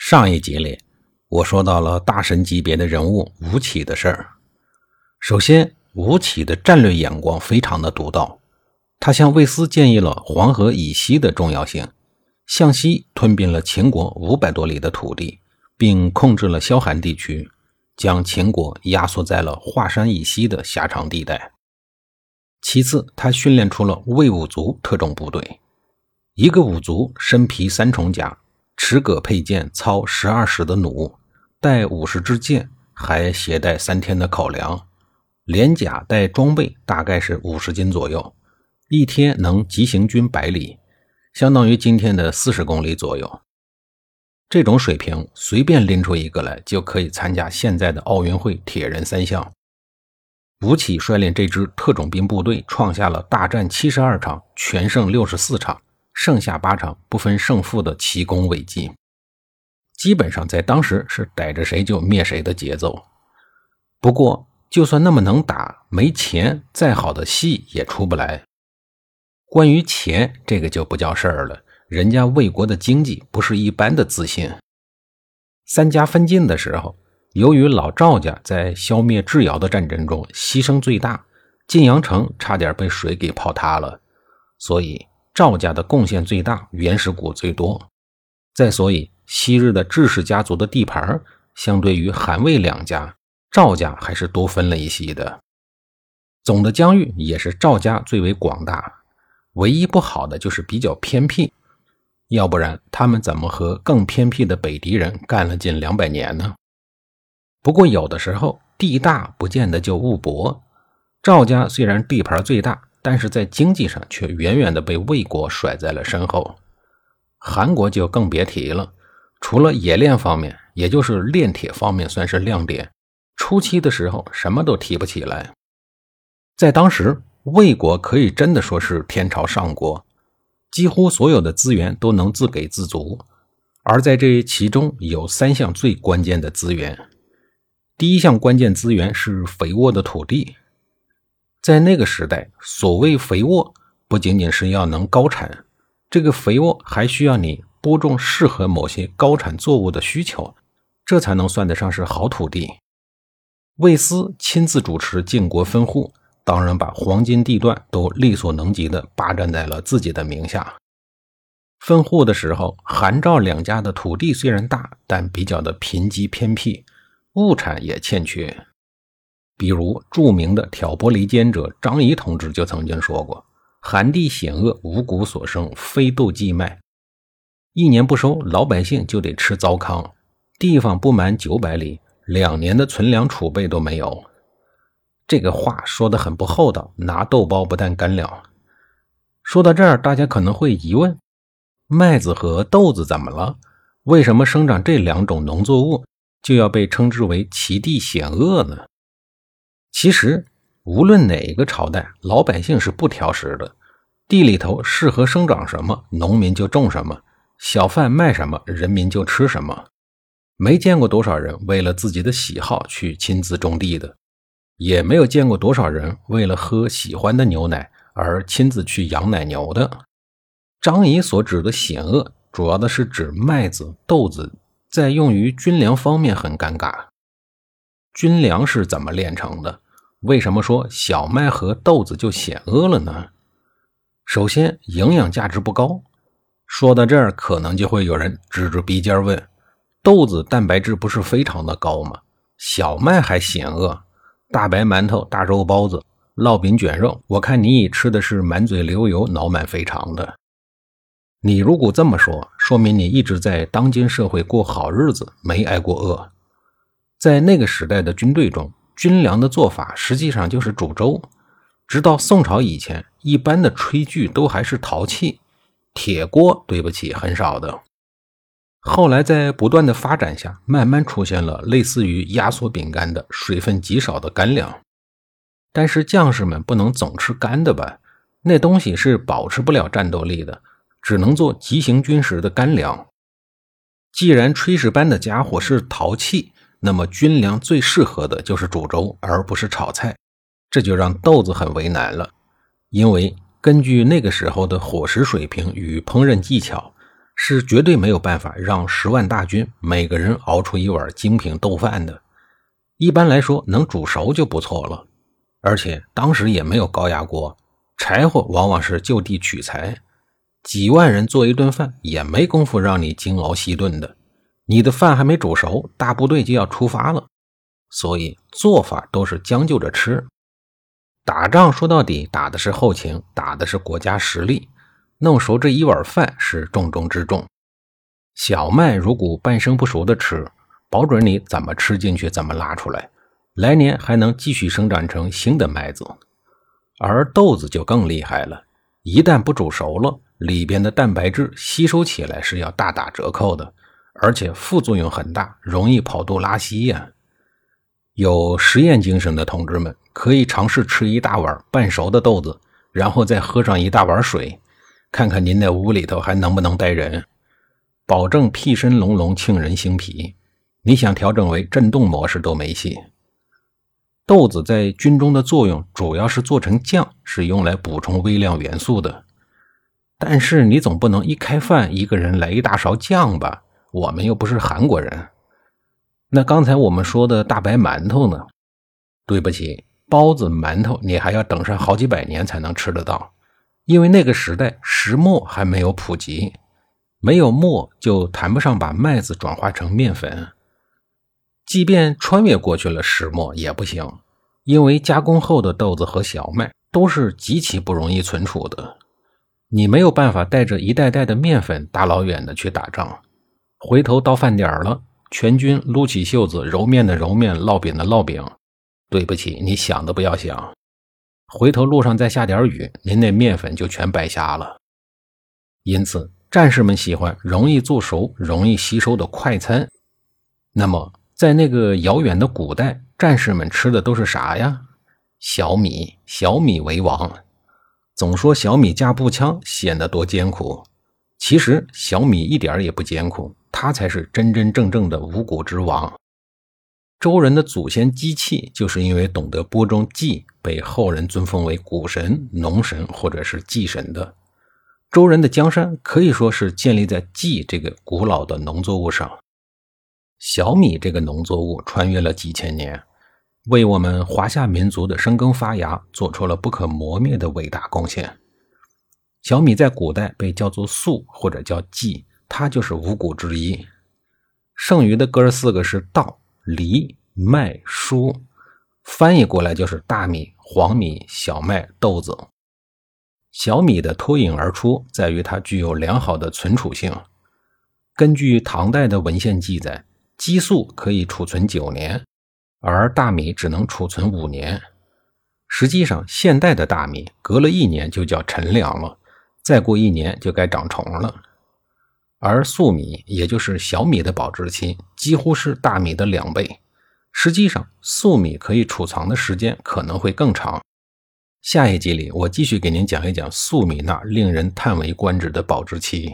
上一集里，我说到了大神级别的人物吴起的事儿。首先，吴起的战略眼光非常的独到，他向魏斯建议了黄河以西的重要性，向西吞并了秦国五百多里的土地，并控制了萧韩地区，将秦国压缩在了华山以西的狭长地带。其次，他训练出了魏武卒特种部队，一个武卒身披三重甲。持戈佩剑，操十二矢的弩，带五十支箭，还携带三天的口粮，连甲带装备大概是五十斤左右，一天能急行军百里，相当于今天的四十公里左右。这种水平，随便拎出一个来，就可以参加现在的奥运会铁人三项。吴起率领这支特种兵部队，创下了大战七十二场，全胜六十四场。剩下八场不分胜负的奇功伟绩，基本上在当时是逮着谁就灭谁的节奏。不过，就算那么能打，没钱，再好的戏也出不来。关于钱，这个就不叫事儿了。人家魏国的经济不是一般的自信。三家分晋的时候，由于老赵家在消灭智瑶的战争中牺牲最大，晋阳城差点被水给泡塌了，所以。赵家的贡献最大，原始股最多。再所以，昔日的智氏家族的地盘，相对于韩魏两家，赵家还是多分了一些的。总的疆域也是赵家最为广大，唯一不好的就是比较偏僻。要不然，他们怎么和更偏僻的北狄人干了近两百年呢？不过，有的时候地大不见得就物博。赵家虽然地盘最大。但是在经济上却远远的被魏国甩在了身后，韩国就更别提了。除了冶炼方面，也就是炼铁方面算是亮点，初期的时候什么都提不起来。在当时，魏国可以真的说是天朝上国，几乎所有的资源都能自给自足。而在这其中有三项最关键的资源，第一项关键资源是肥沃的土地。在那个时代，所谓肥沃，不仅仅是要能高产，这个肥沃还需要你播种适合某些高产作物的需求，这才能算得上是好土地。魏斯亲自主持晋国分户，当然把黄金地段都力所能及的霸占在了自己的名下。分户的时候，韩赵两家的土地虽然大，但比较的贫瘠偏僻，物产也欠缺。比如著名的挑拨离间者张仪同志就曾经说过：“寒地险恶，五谷所生，非豆即麦。一年不收，老百姓就得吃糟糠。地方不满九百里，两年的存粮储备都没有。”这个话说的很不厚道，拿豆包不但干了。说到这儿，大家可能会疑问：麦子和豆子怎么了？为什么生长这两种农作物就要被称之为其地险恶呢？其实，无论哪个朝代，老百姓是不挑食的。地里头适合生长什么，农民就种什么；小贩卖什么，人民就吃什么。没见过多少人为了自己的喜好去亲自种地的，也没有见过多少人为了喝喜欢的牛奶而亲自去养奶牛的。张仪所指的险恶，主要的是指麦子、豆子，在用于军粮方面很尴尬。军粮是怎么炼成的？为什么说小麦和豆子就险恶了呢？首先，营养价值不高。说到这儿，可能就会有人指着鼻尖问：豆子蛋白质不是非常的高吗？小麦还险恶？大白馒头、大肉包子、烙饼卷肉，我看你已吃的是满嘴流油、脑满肥肠的。你如果这么说，说明你一直在当今社会过好日子，没挨过饿。在那个时代的军队中，军粮的做法实际上就是煮粥。直到宋朝以前，一般的炊具都还是陶器，铁锅，对不起，很少的。后来在不断的发展下，慢慢出现了类似于压缩饼干的水分极少的干粮。但是将士们不能总吃干的吧？那东西是保持不了战斗力的，只能做急行军时的干粮。既然炊事班的家伙是陶器，那么军粮最适合的就是煮粥，而不是炒菜。这就让豆子很为难了，因为根据那个时候的伙食水平与烹饪技巧，是绝对没有办法让十万大军每个人熬出一碗精品豆饭的。一般来说，能煮熟就不错了。而且当时也没有高压锅，柴火往往是就地取材。几万人做一顿饭也没工夫让你精熬细炖的，你的饭还没煮熟，大部队就要出发了。所以做法都是将就着吃。打仗说到底打的是后勤，打的是国家实力，弄熟这一碗饭是重中之重。小麦如果半生不熟的吃，保准你怎么吃进去怎么拉出来。来年还能继续生长成新的麦子，而豆子就更厉害了。一旦不煮熟了，里边的蛋白质吸收起来是要大打折扣的，而且副作用很大，容易跑肚拉稀呀。有实验精神的同志们可以尝试吃一大碗半熟的豆子，然后再喝上一大碗水，看看您那屋里头还能不能待人，保证屁身隆隆，沁人心脾。你想调整为震动模式都没戏。豆子在军中的作用主要是做成酱，是用来补充微量元素的。但是你总不能一开饭一个人来一大勺酱吧？我们又不是韩国人。那刚才我们说的大白馒头呢？对不起，包子、馒头你还要等上好几百年才能吃得到，因为那个时代石磨还没有普及，没有磨就谈不上把麦子转化成面粉。即便穿越过去了石磨也不行，因为加工后的豆子和小麦都是极其不容易存储的。你没有办法带着一袋袋的面粉大老远的去打仗，回头到饭点了，全军撸起袖子揉面的揉面，烙饼的烙饼。对不起，你想都不要想，回头路上再下点雨，您那面粉就全白瞎了。因此，战士们喜欢容易做熟、容易吸收的快餐。那么。在那个遥远的古代，战士们吃的都是啥呀？小米，小米为王。总说小米加步枪显得多艰苦，其实小米一点也不艰苦，它才是真真正正的五谷之王。周人的祖先姬器，就是因为懂得播种稷，被后人尊奉为谷神、农神或者是祭神的。周人的江山可以说是建立在稷这个古老的农作物上。小米这个农作物穿越了几千年，为我们华夏民族的生根发芽做出了不可磨灭的伟大贡献。小米在古代被叫做粟或者叫稷，它就是五谷之一。剩余的哥四个是稻、藜、麦、菽，翻译过来就是大米、黄米、小麦、豆子。小米的脱颖而出在于它具有良好的存储性。根据唐代的文献记载。激素可以储存九年，而大米只能储存五年。实际上，现代的大米隔了一年就叫陈粮了，再过一年就该长虫了。而粟米，也就是小米的保质期几乎是大米的两倍。实际上，粟米可以储藏的时间可能会更长。下一集里，我继续给您讲一讲粟米那令人叹为观止的保质期。